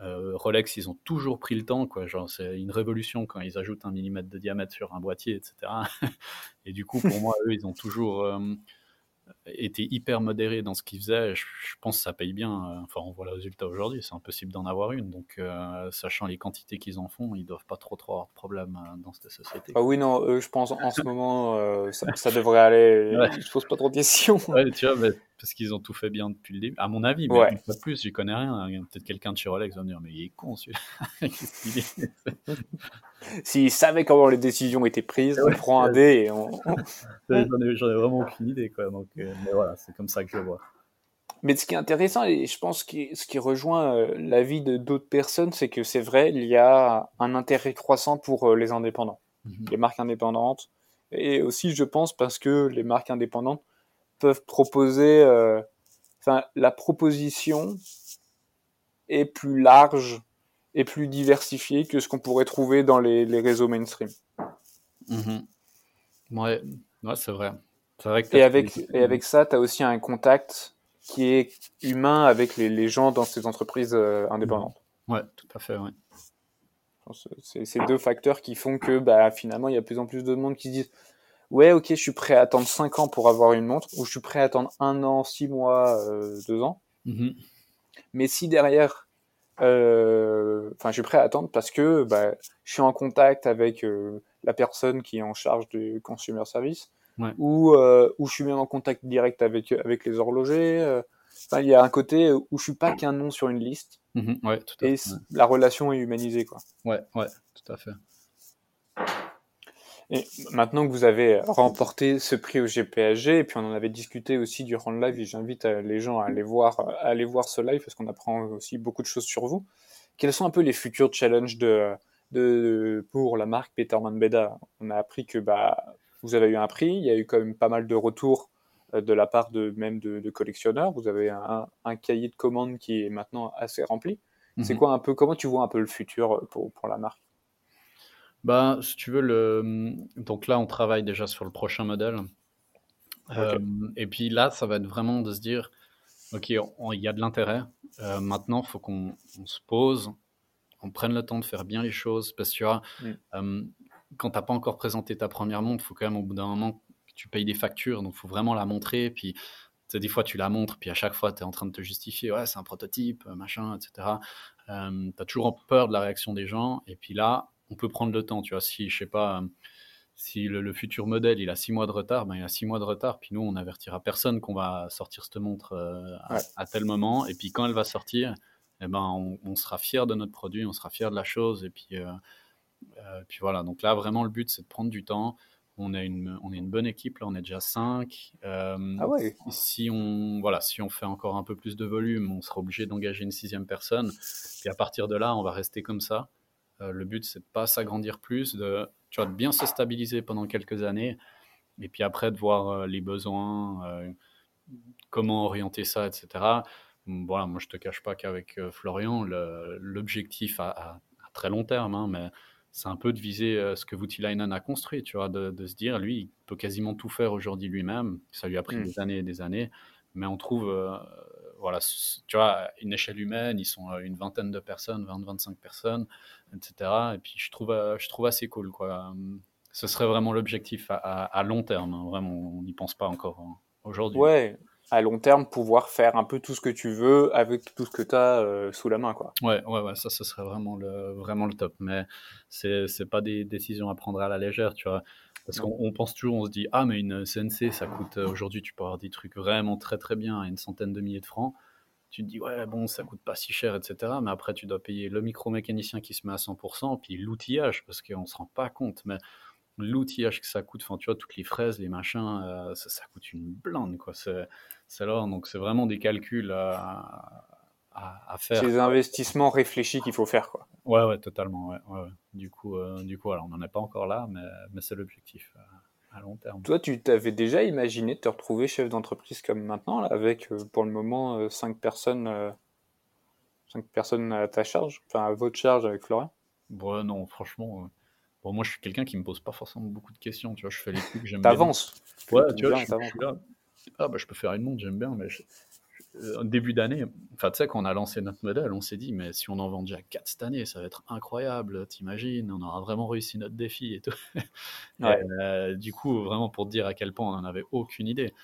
Euh, Rolex, ils ont toujours pris le temps, quoi. Genre, c'est une révolution quand ils ajoutent un millimètre de diamètre sur un boîtier, etc. Et du coup, pour moi, eux, ils ont toujours euh, été hyper modérés dans ce qu'ils faisaient. Je, je pense que ça paye bien. Euh, Enfin, on voit le résultat aujourd'hui. C'est impossible d'en avoir une. Donc, euh, sachant les quantités qu'ils en font, ils doivent pas trop, trop avoir de problème euh, dans cette société. Ah oui, non, eux, je pense en ce moment, euh, ça, ça devrait aller. Ouais. Ils se posent pas trop de questions. Ouais, tu vois, mais parce qu'ils ont tout fait bien depuis le début. À mon avis, mais Ouais. de plus, j'y connais rien. Il y a Peut-être quelqu'un de chez Rolex va me dire, mais il est con celui-là. Qu'il S'ils savaient comment les décisions étaient prises, on prend un dé et on, J'en ai, vraiment aucune idée, quoi. Donc, euh, mais voilà, c'est comme ça que je le vois. Mais ce qui est intéressant, et je pense que ce qui rejoint euh, l'avis de d'autres personnes, c'est que c'est vrai, il y a un intérêt croissant pour euh, les indépendants, Mhm. les marques indépendantes. Et aussi, je pense, parce que les marques indépendantes peuvent proposer, euh, enfin, la proposition est plus large et plus diversifiée que ce qu'on pourrait trouver dans les, les réseaux mainstream. Mhm. Ouais, ouais c'est vrai. C'est vrai que Et avec, et avec ça, tu as aussi un contact qui est humain avec les, les gens dans ces entreprises euh, indépendantes. Ouais, tout à fait, ouais. C'est ces deux facteurs qui font que bah, finalement, il y a de plus en plus de monde qui se disent Ouais, ok, je suis prêt à attendre 5 ans pour avoir une montre, ou je suis prêt à attendre un an, 6 mois, 2 ans. Mhm. Mais si derrière, euh, enfin, je suis prêt à attendre parce que bah, je suis en contact avec euh, la personne qui est en charge du consumer service, Ouais. ou, euh, je suis même en contact direct avec, avec les horlogers. euh. Enfin, il y a un côté où je suis pas qu'un nom sur une liste Mhm. Ouais, tout à et fait. la relation est humanisée, quoi. Ouais, ouais, tout à fait. Et maintenant que vous avez remporté ce prix au GPSG, et puis on en avait discuté aussi durant le live, et j'invite euh, les gens à aller voir, à aller voir ce live parce qu'on apprend aussi beaucoup de choses sur vous. Quels sont un peu les futurs challenges de, de, pour la marque Peterman Beda On a appris que bah, vous avez eu un prix, il y a eu quand même pas mal de retours euh, de la part de même de, de collectionneurs. Vous avez un, un cahier de commandes qui est maintenant assez rempli. C'est Mhm. quoi un peu, comment tu vois un peu le futur euh, pour, pour la marque? Bah, si tu veux, le... donc là, on travaille déjà sur le prochain modèle. Euh, et puis là, ça va être vraiment de se dire, OK, il y a de l'intérêt. Euh, maintenant, il faut qu'on on se pose, on prenne le temps de faire bien les choses. Parce que tu vois, Mm. euh, quand tu n'as pas encore présenté ta première montre, il faut quand même au bout d'un moment que tu payes des factures. Donc, il faut vraiment la montrer. Puis, des fois, tu la montres, puis à chaque fois, tu es en train de te justifier. Ouais, c'est un prototype, machin, etc. Euh, tu as toujours peur de la réaction des gens. Et puis là, on peut prendre le temps. Tu vois, si, je sais pas, euh, si le, le futur modèle, il a six mois de retard, ben, il a six mois de retard. Puis nous, on n'avertira personne qu'on va sortir cette montre euh, à, Ouais. à tel moment. Et puis quand elle va sortir, eh ben, on, on sera fier de notre produit, on sera fier de la chose. Et puis, euh, euh, puis voilà. Donc là, vraiment, le but, c'est de prendre du temps. On est une, on est une bonne équipe, là, on est déjà cinq. Euh, Ah ouais si on, voilà, si on fait encore un peu plus de volume, on sera obligé d'engager une sixième personne. Et à partir de là, on va rester comme ça. Euh, le but, c'est de pas s'agrandir plus, de tu vois, de bien se stabiliser pendant quelques années, et puis après de voir les besoins, comment orienter ça, etc. Voilà, moi je te cache pas qu'avec Florian, l'objectif à, très long terme, hein, mais c'est un peu de viser ce que Voutilainen a construit, tu vois, de, se dire, lui, il peut quasiment tout faire aujourd'hui lui-même. Ça lui a pris mmh. des années et des années, mais on trouve voilà, tu vois, une échelle humaine, ils sont une vingtaine de personnes, 20-25 personnes, etc. Et puis je trouve, euh, je trouve assez cool, quoi. Ce serait vraiment l'objectif à, long terme, hein. vraiment, on n'y pense pas encore hein, aujourd'hui. Ouais, à long terme, pouvoir faire un peu tout ce que tu veux avec tout ce que tu as euh, sous la main, quoi. Ouais, ouais, ouais, ça, ce serait vraiment le, vraiment le top. Mais c'est, c'est pas des décisions à prendre à la légère, tu vois. Parce qu'on pense toujours, on se dit, ah, mais une CNC, ça coûte, euh, aujourd'hui, tu peux avoir des trucs vraiment très très bien à une centaine de milliers de francs. Tu te dis, ouais, bon, ça coûte pas si cher, etc. Mais après, tu dois payer le micro-mécanicien qui se met à 100%, puis l'outillage, parce qu'on se rend pas compte. Mais l'outillage que ça coûte, enfin, tu vois, toutes les fraises, les machins, euh, ça, coûte une blinde, quoi. C'est, c'est alors, donc c'est vraiment des calculs à, à, faire. C'est des investissements réfléchis qu'il faut faire, quoi. Ouais, ouais, totalement. Ouais, ouais, Du coup, euh, du coup, alors, on n'en est pas encore là, mais, mais c'est l'objectif euh, à long terme. Toi, tu t'avais déjà imaginé de te retrouver chef d'entreprise comme maintenant, là, avec euh, pour le moment 5 personnes, cinq personnes à ta charge, enfin à votre charge avec Florian? Ouais, non, franchement. Bon, moi, je suis quelqu'un qui me pose pas forcément beaucoup de questions. Tu vois, je fais les trucs, j'aime. T'avances. Ouais, tu vois, je, suis là. Ah, bah, je peux faire une montre, j'aime bien, mais euh, début d'année, enfin, tu sais, quand on a lancé notre modèle, on s'est dit, mais si on en vend déjà 4 cette année, ça va être incroyable, t'imagines, on aura vraiment réussi notre défi et tout. Euh, du coup, vraiment pour te dire à quel point on n'en avait aucune idée.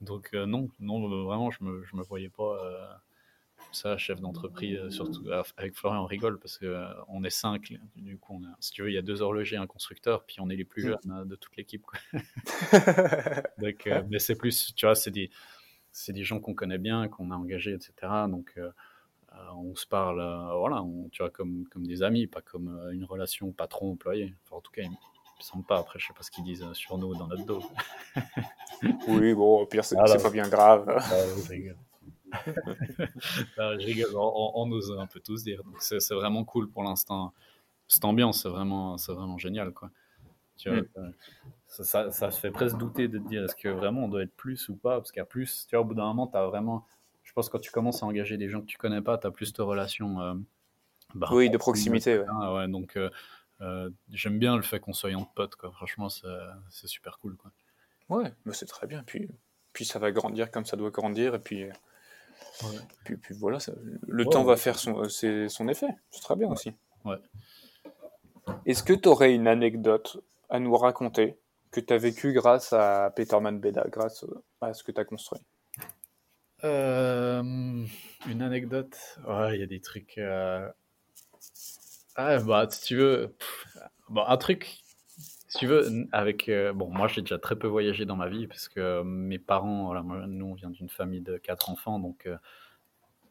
Donc, euh, non, non, vraiment, je me, je me voyais pas ça, chef d'entreprise, surtout avec Florian, on rigole parce qu'on on est 5. Du coup, on si tu veux, il y a deux horlogers, un constructeur, puis on est les plus mm. jeunes de toute l'équipe. Mais c'est plus, tu vois, c'est des c'est des gens qu'on connaît bien, qu'on a engagés, etc. Donc, euh, euh, on se parle, euh, voilà, tu vois, comme, comme des amis, pas comme une relation patron-employé. Enfin, en tout cas, ils ne semblent pas. Après, je sais pas ce qu'ils disent sur nous dans notre dos. oui, bon, au pire, c'est ah, pas bien grave. Ah, je rigole. je rigole. On, ose un peu tous dire. Donc, c'est vraiment cool pour l'instant. Cette ambiance, c'est vraiment, vraiment génial, quoi. Tu vois, mm ça, ça, se fait presque douter de te dire est-ce que vraiment on doit être plus ou pas? Parce qu'à plus, tu vois, au bout d'un moment, tu as vraiment. Je pense que quand tu commences à engager des gens que tu connais pas, tu as plus de relations. Euh, bah, oui, de proximité. Ouais. ouais donc, euh, euh, j'aime bien le fait qu'on soit entre potes, quoi. Franchement, c'est super cool, quoi. Ouais, mais c'est très bien. Puis, puis ça va grandir comme ça doit grandir. Et puis, puis, puis, voilà, le temps va faire son, son effet. C'est très bien aussi. Est-ce que tu aurais une anecdote à nous raconter que tu as vécu grâce à Peterman Beda, grâce à ce que tu as construit? Euh, Une anecdote? Ouais, il y a des trucs. Euh, ah, bah, si tu veux. Bon, un truc, si tu veux, avec. Euh, bon, moi, j'ai déjà très peu voyagé dans ma vie, parce que mes parents, voilà, nous, on vient d'une famille de quatre enfants, donc.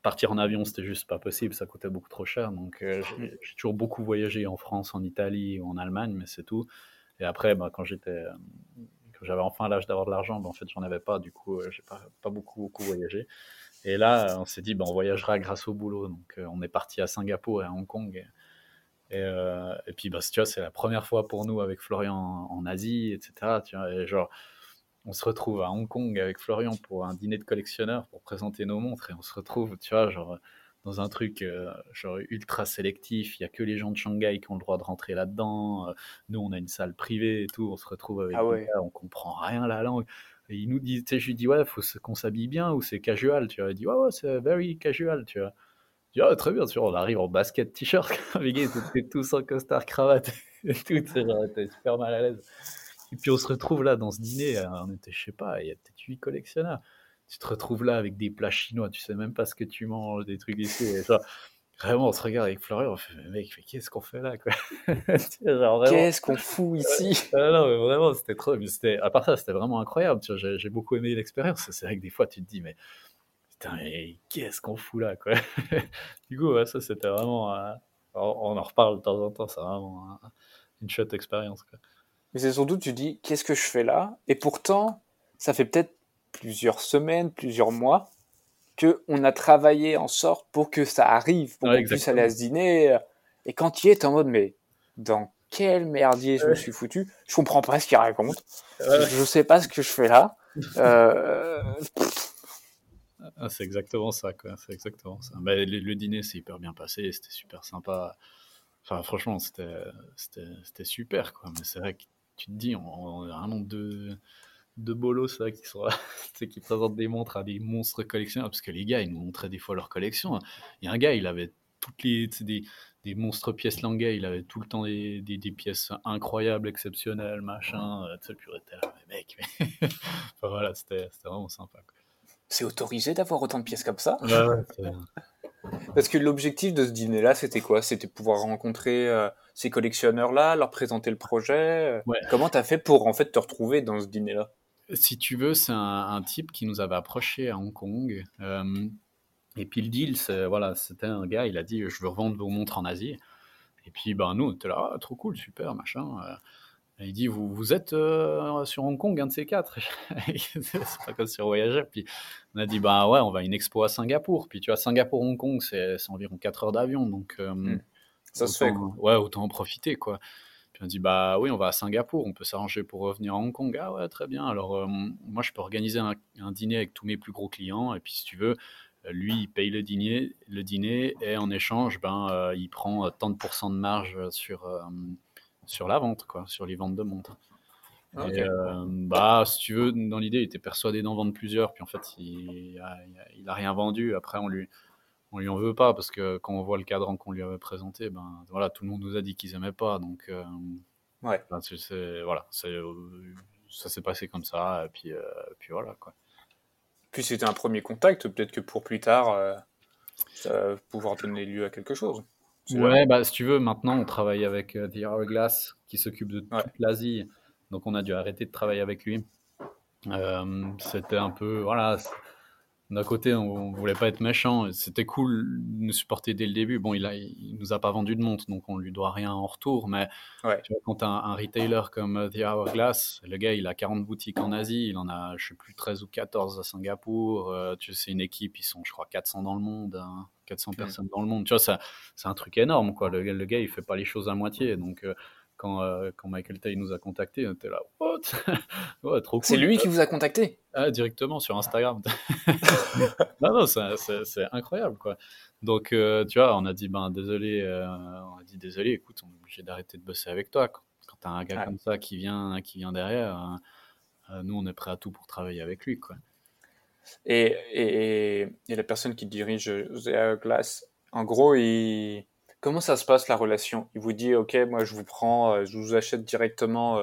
Partir en avion, c'était juste pas possible, ça coûtait beaucoup trop cher. Donc, j'ai toujours beaucoup voyagé en France, en Italie ou en Allemagne, mais c'est tout. Et après, bah, quand j'étais, euh, j'avais enfin l'âge d'avoir de l'argent, bah, en fait, j'en avais pas. Du coup, euh, j'ai pas, pas beaucoup, beaucoup voyagé. Et là, on s'est dit, bah, on voyagera grâce au boulot. Donc, euh, on est parti à Singapour et à Hong Kong. Et, et, puis, bah, tu vois, c'est la première fois pour nous avec Florian en, Asie, etc. Tu vois, et genre, on se retrouve à Hong Kong avec Florian pour un dîner de collectionneurs pour présenter nos montres. Et on se retrouve, tu vois, genre dans un truc euh, genre ultra sélectif. Il y a que les gens de Shanghai qui ont le droit de rentrer là-dedans. Euh, nous, on a une salle privée et tout. On se retrouve avec ah ouais. gars, on comprend rien la langue. Et il nous dit, tu sais, je lui dis, ouais, faut qu'on s'habille bien ou c'est casual. Tu vois, il dit, ouais, ouais, c'est very casual. Tu vois. Je dis, ah, très bien, vois, on arrive en basket t-shirt. Les gars, ils tous en costard cravate et tout. T'es super mal à l'aise. Et puis on se retrouve là dans ce dîner. Euh, on était, je sais pas, il y a peut-être huit collectionneurs tu te retrouves là avec des plats chinois, tu sais même pas ce que tu manges, des trucs ici. Vraiment, on se regarde avec Florian, on fait, mais mec, qu'est-ce qu'on fait là, quoi? Qu'est-ce qu'on fout ici? Ah Non, mais vraiment, c'était trop. Mais c'était, à part ça, c'était vraiment incroyable. J'ai beaucoup aimé l'expérience. C'est vrai que des fois, tu te dis, mais putain, mais qu'est-ce qu'on fout là, quoi Du coup, ça, c'était vraiment. Euh, on en reparle de temps en temps, c'est vraiment une chouette expérience, quoi. Mais c'est surtout, tu dis, qu'est-ce que je fais là? Et pourtant, ça fait peut-être plusieurs semaines, plusieurs mois, que on a travaillé en sorte pour que ça arrive, pour qu'on puisse aller à ce dîner. Et quand tu es, es en mode, mais dans quel merdier je me suis foutu? Je comprends pas ce qu'il raconte. Je sais pas ce que je fais là. Euh, ah, c'est exactement ça, quoi. C'est exactement ça. Bah, le, dîner s'est hyper bien passé, c'était super sympa. Enfin, franchement, c'était super, quoi. Mais c'est vrai que tu te dis, on, a un nombre de, bolos là, qui, sont, qui présentent des montres à des monstres collectionneurs, parce que les gars, ils nous montraient des fois leur collection. Il y a un gars, il avait toutes les, des, des monstres pièces Languet, il avait tout le temps des, des, pièces incroyables, exceptionnelles, machin. Euh, tu sais, purée, mais mec, mais... voilà, c'était vraiment sympa. C'est autorisé d'avoir autant de pièces comme ça Parce que l'objectif de ce dîner-là, c'était quoi? C'était pouvoir rencontrer euh, ces collectionneurs-là, leur présenter le projet. Euh. Comment tu as fait pour en fait te retrouver dans ce dîner-là? Si tu veux, c'est un, type qui nous avait approché à Hong Kong. Et puis le deal, voilà, c'était un gars, il a dit je veux revendre vos montres en Asie. Et puis ben nous, on était là, ah, trop cool, super, machin. Il dit vous, vous êtes euh, sur Hong Kong, un de ces quatre. c'est pas comme sur Voyageur. Puis on a dit bah ouais, on va à une expo à Singapour. Puis tu vois, Singapour-Hong Kong, c'est environ 4 heures d'avion. Donc euh, hmm. ça se fait. Ouais, autant en profiter quoi. Puis on dit bah oui, on va à Singapour, on peut s'arranger pour revenir à Hong Kong. Ah ouais, très bien. Alors euh, moi, je peux organiser un, un, dîner avec tous mes plus gros clients. Et puis si tu veux, lui, il paye le dîner, le dîner et en échange, ben, euh, il prend tant de pourcents de marge sur, euh, sur la vente, quoi, sur les ventes de montres. Euh, bah, si tu veux, dans l'idée, il était persuadé d'en vendre plusieurs, puis en fait, il a, rien vendu. Après, on lui, on lui en veut pas parce que quand on voit le cadran qu'on lui avait présenté, ben voilà, tout le monde nous a dit qu'ils aimaient pas, donc ouais. Ben, voilà, ça s'est passé comme ça, et puis, puis voilà quoi. Puis c'était un premier contact, peut-être que pour plus tard, euh, ça va pouvoir donner lieu à quelque chose. Ouais, bah, si tu veux, maintenant on travaille avec euh, The Hourglass qui s'occupe de toute l'Asie. Donc on a dû arrêter de travailler avec lui. Euh, c'était un peu, voilà, d'un côté, on, voulait pas être méchant. C'était cool de nous supporter dès le début. Bon, il, a, il nous a pas vendu de montre, donc on lui doit rien en retour. Mais tu vois, quand un, un retailer comme euh, The Hourglass, le gars, il a 40 boutiques en Asie, il en a, je sais plus, 13 ou 14 à Singapour. Euh, tu sais, c'est une équipe, ils sont, je crois, 400 dans le monde, 400 hein. mm. personnes dans le monde. Tu vois, ça, c'est un truc énorme, quoi. Le, le, gars, il fait pas les choses à moitié. Donc, euh, quand, euh, quand Michael Tay nous a contacté, on était là, what? Ouais, trop cool. C'est lui qui vous a contacté? Ah, Directement sur Instagram. non, non, c'est incroyable, quoi. Donc, euh, tu vois, on a dit, ben, désolé, euh, on a dit, désolé, écoute, on est obligé d'arrêter de bosser avec toi. Quand, quand tu as un gars comme ça qui vient, qui vient derrière, nous, on est prêt à tout pour travailler avec lui, quoi. Et, et, et la personne qui dirige The Glass, en gros, il Comment ça se passe la relation? Il vous dit, ok, moi je vous prends, euh, je vous achète directement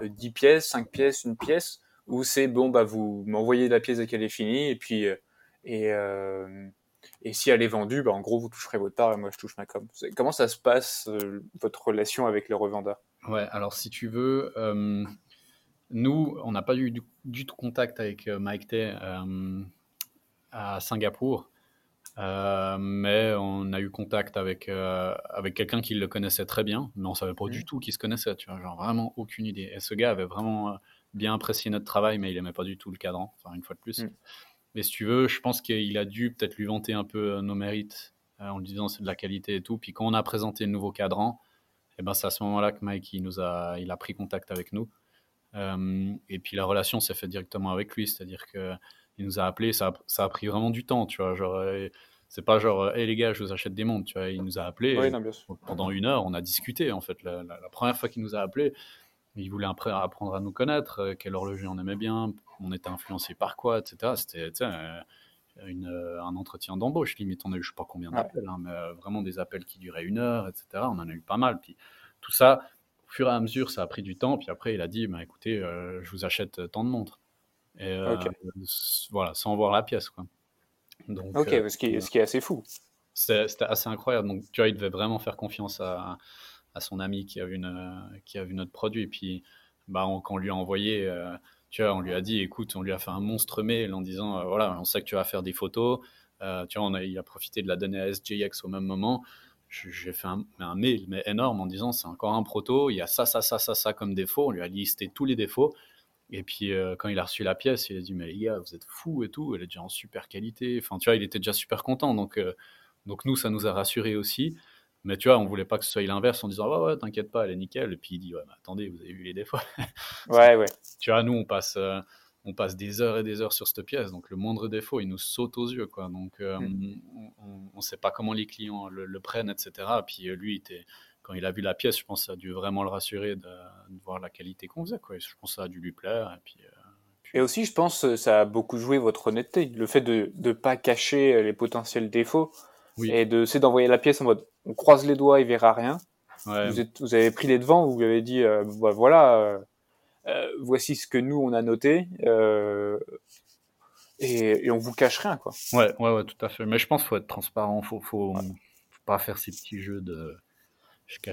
10 euh, pièces, 5 pièces, une pièce, ou c'est bon, bah vous m'envoyez la pièce dès qu'elle est finie, et puis euh, et, et si elle est vendue, bah en gros vous toucherez votre part et moi je touche ma com. Comment ça se passe votre relation avec le revendeur? Ouais, alors si tu veux, nous on n'a pas eu du, tout contact avec Mike Tay à Singapour. Euh, mais on a eu contact avec, euh, avec quelqu'un qui le connaissait très bien, mais on savait pas du mmh. tout qui se connaissait, tu vois, genre vraiment aucune idée. Et ce gars avait vraiment euh, bien apprécié notre travail, mais il aimait pas du tout le cadran, enfin une fois de plus. Mmh. Mais si tu veux, je pense qu'il a dû peut-être lui vanter un peu nos mérites en lui disant c'est de la qualité et tout. Puis quand on a présenté le nouveau cadran, et eh ben c'est à ce moment-là que Mike il nous a, il a pris contact avec nous. et puis la relation s'est faite directement avec lui, c'est-à-dire que il nous a appelé, ça a, ça a pris vraiment du temps, tu vois. Genre, euh, c'est pas genre, hé les gars, je vous achète des montres, tu vois. Il nous a appelé pendant une heure, on a discuté en fait. La, première fois qu'il nous a appelé, il voulait apprendre à nous connaître, euh, quelle horloger on aimait bien, on était influencé par quoi, etc. C'était euh, une, un entretien d'embauche limite. On a eu je sais pas combien d'appels, hein, mais vraiment des appels qui duraient une heure, etc. On en a eu pas mal. Puis tout ça, au fur et à mesure, ça a pris du temps. Puis après, il a dit, bah, écoutez, je vous achète tant de montres. Et, euh, Voilà, sans voir la pièce. Quoi. Donc, ok, euh, ce, qui est, ce qui est assez fou. C'était assez incroyable. Donc, tu vois, il devait vraiment faire confiance à, à son ami qui a vu, une, qui a vu notre produit. Et puis, bah, quand on lui a envoyé, euh, tu vois, on lui a dit, écoute, on lui a fait un monstre mail en disant, voilà, on sait que tu vas faire des photos. tu vois, on a, il a profité de la donnée à SJX au même moment. J'ai fait un, un, mail, mais énorme, en disant, c'est encore un proto, il y a ça, ça, ça, ça, ça comme défaut. On lui a listé tous les défauts. Et puis euh, quand il a reçu la pièce, il a dit mais les gars, vous êtes fous et tout, elle est déjà en super qualité. Enfin tu vois, il était déjà super content. Donc euh, donc nous, ça nous a rassurés aussi. Mais tu vois, on voulait pas que ce soit l'inverse en disant ouais, ouais, t'inquiète pas, elle est nickel. Et puis il dit ouais, mais attendez, vous avez vu les défauts. ouais, ouais. Tu vois, nous, on passe, euh, on passe des heures et des heures sur cette pièce. Donc le moindre défaut, il nous saute aux yeux. Quoi. Donc mm. on ne sait pas comment les clients le, prennent, etc. Et puis lui, était, quand il a vu la pièce, je pense que ça a dû vraiment le rassurer de, voir la qualité qu'on faisait. Quoi. Je pense que ça a dû lui plaire. Et puis. Et aussi, je pense que ça a beaucoup joué votre honnêteté. Le fait de ne pas cacher les potentiels défauts et de c'est d'envoyer la pièce en mode on croise les doigts, il verra rien. Vous, êtes, vous, avez pris les devants, vous lui avez dit euh, bah, voilà, euh, euh, voici ce que nous on a noté. Et, et, on vous cache rien quoi. Ouais, ouais, ouais, tout à fait. Mais je pense qu'il faut être transparent, faut, faut, faut, pas faire ces petits jeux de.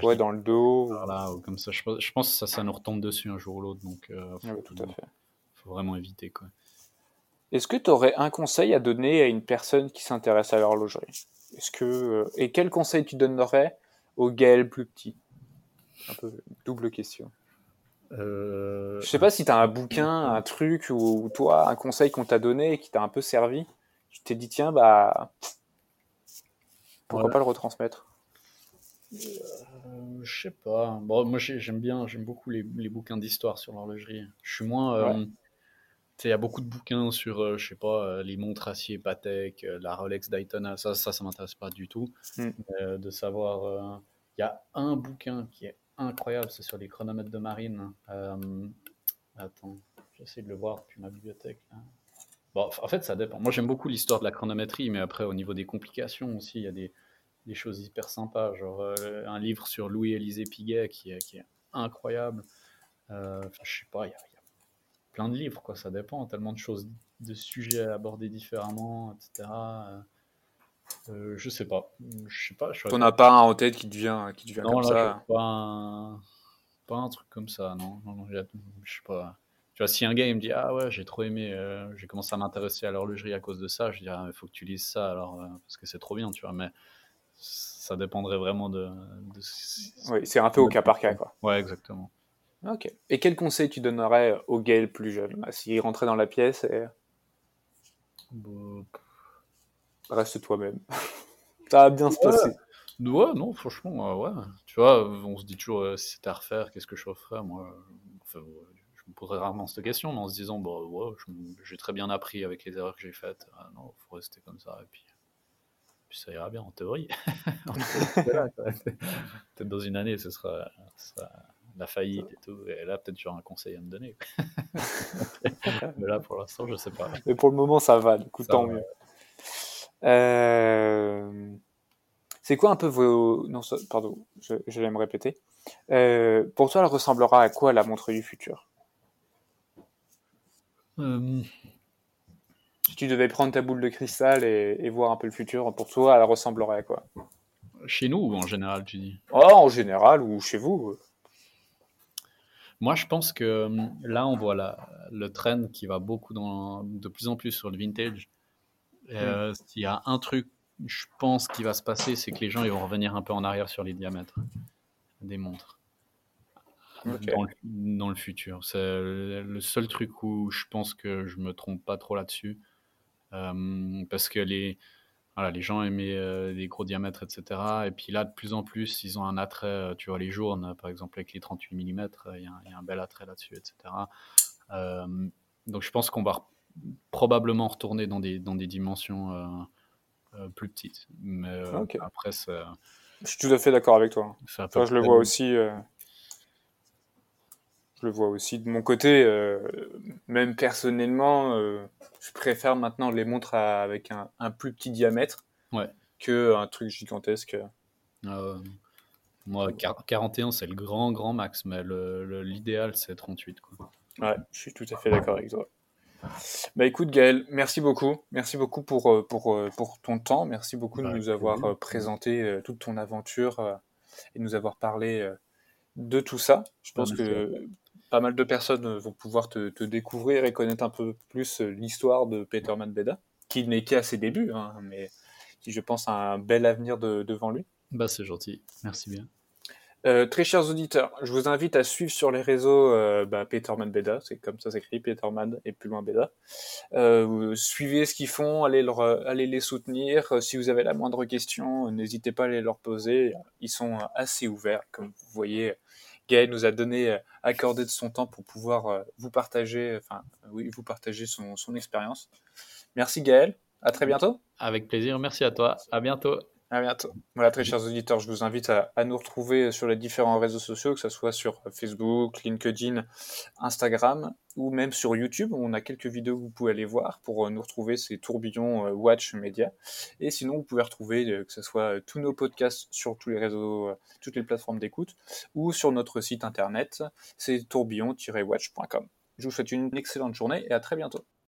Ouais, dans le dos. Voilà, ou comme ça. Je, je, pense que ça, ça nous retombe dessus un jour ou l'autre, donc. faut, tout à fait. Faut vraiment éviter quoi. Est-ce que tu aurais un conseil à donner à une personne qui s'intéresse à l'horlogerie? Est-ce que euh, et quel conseil tu donnerais au Gaël plus petit? Un peu double question. Euh... Je sais pas si tu as un bouquin, un truc ou, toi un conseil qu'on t'a donné et qui t'a un peu servi. Tu t'es dit tiens bah pourquoi pas le retransmettre? Euh, Je sais pas. Bon, moi j'aime bien, j'aime beaucoup les, bouquins d'histoire sur l'horlogerie. Je suis moins euh, il y a beaucoup de bouquins sur, euh, je sais pas, les montres acier Patek, la Rolex Daytona. Ça, ça, ça m'intéresse pas du tout. Mm. de savoir, il y a un bouquin qui est incroyable, c'est sur les chronomètres de marine. attends, j'essaie de le voir depuis ma bibliothèque. Bon, en fait, ça dépend. Moi, j'aime beaucoup l'histoire de la chronométrie, mais après, au niveau des complications aussi, il y a des, des choses hyper sympas. Genre un livre sur Louis-Élisée Piguet qui est, qui est incroyable. Enfin, je sais pas, il y a plein de livres, quoi. Ça dépend, tellement de choses, de sujets à aborder différemment, etc. Euh, euh, je sais pas. Je sais pas. T'en as pas un en tête qui devient, qui devient comme ça pas un... pas un truc comme ça, non. non, je sais pas. Tu vois, si un gars il me dit Ah ouais, j'ai trop aimé, euh, j'ai commencé à m'intéresser à l'horlogerie à cause de ça, je dirais Il faut que tu lises ça alors, parce que c'est trop bien, tu vois. Mais ça dépendrait vraiment de. de... Oui, c'est un peu au cas par cas, quoi. Ouais, exactement. Ok. Et quel conseil tu donnerais au Gaël plus jeune? S'il rentrait dans la pièce et. Reste toi-même. Ça va bien se passer. Ouais, non, franchement, euh, ouais. Tu vois, on se dit toujours euh, si c'était à refaire, qu'est-ce que je referais Moi, je me poserais rarement cette question, mais en se disant, bah ouais, j'ai très bien appris avec les erreurs que j'ai faites. Ah, non, faut rester comme ça. Et puis, puis ça ira bien en théorie. Peut-être dans une année, ce sera, ce sera la faillite et tout. Et là, peut-être j'aurai un conseil à me donner. Mais là, pour l'instant, je sais pas. Mais pour le moment, ça va. Du coup, tant mieux. Euh, c'est quoi un peu vos. Non, pardon, je, vais me répéter. Euh, pour toi, elle ressemblera à quoi la montre du futur? Euh. Si tu devais prendre ta boule de cristal et, et, voir un peu le futur, pour toi, elle ressemblerait à quoi? Chez nous ou en général, tu dis? Oh, en général ou chez vous moi, je pense que hum, là, on voit la, le trend qui va beaucoup dans, de plus en plus sur le vintage. Euh, S'il y a un truc, je pense, qui va se passer, c'est que les gens ils vont revenir un peu en arrière sur les diamètres des montres. Dans, le, futur. C'est le seul truc où je pense que je me trompe pas trop là-dessus. Euh, parce que les, voilà, les gens aimaient euh, les gros diamètres, etc. Et puis là, de plus en plus, ils ont un attrait, euh, tu vois, les jaune, par exemple, avec les 38 mm, il y, a un bel attrait là-dessus, etc. Euh, donc je pense qu'on va probablement retourner dans des, dans des dimensions plus petites. Mais après, Je suis tout à fait d'accord avec toi. je le vois aussi je le vois aussi de mon côté. Euh, même personnellement, euh, je préfère maintenant les montres avec un, plus petit diamètre ouais. que un truc gigantesque. Euh, moi, 41, c'est le grand, grand max, mais l'idéal, c'est 38. Quoi. Ouais, je suis tout à fait d'accord avec toi. Bah écoute Gaël, merci beaucoup. Merci beaucoup pour, pour, pour ton temps. Merci beaucoup de bah, nous avoir présenté toute ton aventure et de nous avoir parlé de tout ça. Je pense que pas mal de personnes euh, vont pouvoir te, découvrir et connaître un peu plus euh, l'histoire de Peterman Beda, qui n'est qu'à ses débuts, hein, mais qui, je pense, a un bel avenir devant lui. Bah, c'est gentil, merci bien. Euh, très chers auditeurs, je vous invite à suivre sur les réseaux euh, bah, Peterman Beda, c'est comme ça s'écrit, Peterman et plus loin Beda. Euh, suivez ce qu'ils font, allez, leur, allez les soutenir. Si vous avez la moindre question, n'hésitez pas à les leur poser. Ils sont assez ouverts, comme vous voyez. Gaël nous a donné, accordé de son temps pour pouvoir vous partager, enfin, oui, vous partager son, son expérience. Merci Gaël, à très bientôt. Avec plaisir, merci à toi, à bientôt. À bientôt. Voilà, très chers auditeurs, je vous invite à, nous retrouver sur les différents réseaux sociaux, que ce soit sur Facebook, LinkedIn, Instagram ou même sur YouTube. On a quelques vidéos que vous pouvez aller voir pour nous retrouver, ces tourbillons euh, Watch Media. Et sinon, vous pouvez retrouver euh, que ce soit tous nos podcasts sur tous les réseaux, euh, toutes les plateformes d'écoute ou sur notre site internet, c'est tourbillon-watch.com. Je vous souhaite une excellente journée et à très bientôt.